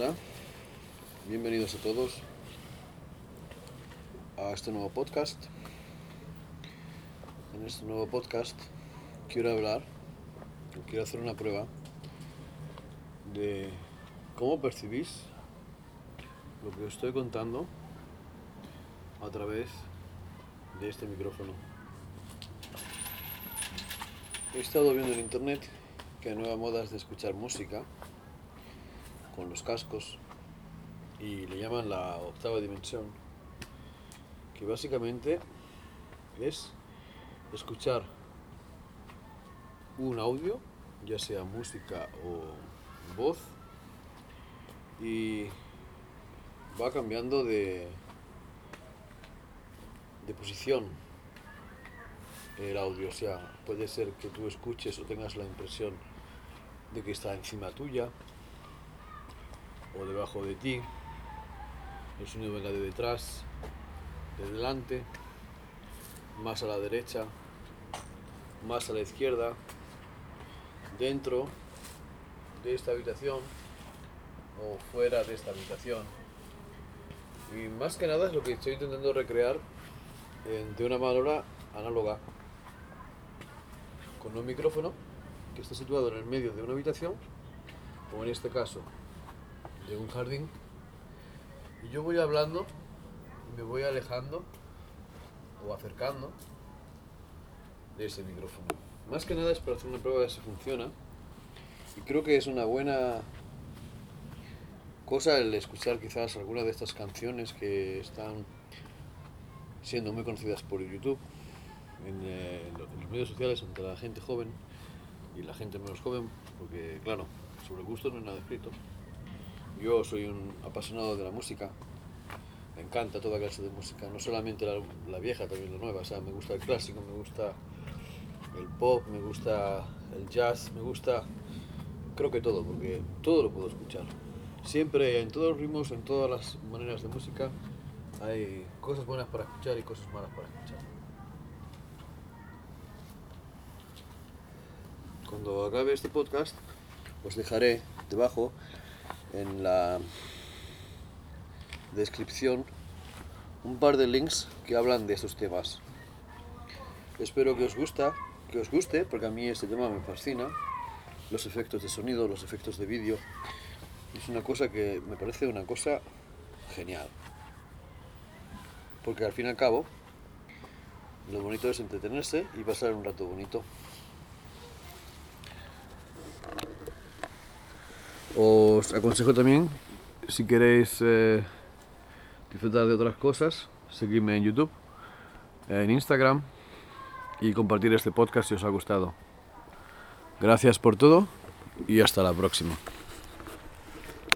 Hola, bienvenidos a todos a este nuevo podcast. En este nuevo podcast quiero hablar, quiero hacer una prueba de cómo percibís lo que os estoy contando a través de este micrófono. He estado viendo en internet que hay nuevas modas de escuchar música con los cascos y le llaman la octava dimensión, que básicamente es escuchar un audio, ya sea música o voz, y va cambiando de, de posición el audio, o sea, puede ser que tú escuches o tengas la impresión de que está encima tuya o debajo de ti, el sonido venga de detrás, de delante, más a la derecha, más a la izquierda, dentro de esta habitación o fuera de esta habitación. Y más que nada es lo que estoy intentando recrear eh, de una manera análoga con un micrófono que está situado en el medio de una habitación, o en este caso de un jardín, y yo voy hablando me voy alejando o acercando de ese micrófono. Más que nada es para hacer una prueba de si funciona, y creo que es una buena cosa el escuchar quizás algunas de estas canciones que están siendo muy conocidas por YouTube en, eh, en los medios sociales entre la gente joven y la gente menos joven, porque claro, sobre gusto no hay nada escrito. Yo soy un apasionado de la música, me encanta toda clase de música, no solamente la, vieja, también la nueva, o sea, me gusta el clásico, me gusta el pop, me gusta el jazz, me gusta, creo que todo, porque todo lo puedo escuchar. Siempre, en todos los ritmos, en todas las maneras de música, hay cosas buenas para escuchar y cosas malas para escuchar. Cuando acabe este podcast, os dejaré debajo en la descripción un par de links que hablan de estos temas. Espero que os gusta, que os guste, porque a mí este tema me fascina. Los efectos de sonido, los efectos de vídeo. Es una cosa que me parece una cosa genial. Porque al fin y al cabo, lo bonito es entretenerse y pasar un rato bonito. Os aconsejo también, si queréis eh, disfrutar de otras cosas, seguirme en YouTube, en Instagram y compartir este podcast si os ha gustado. Gracias por todo y hasta la próxima.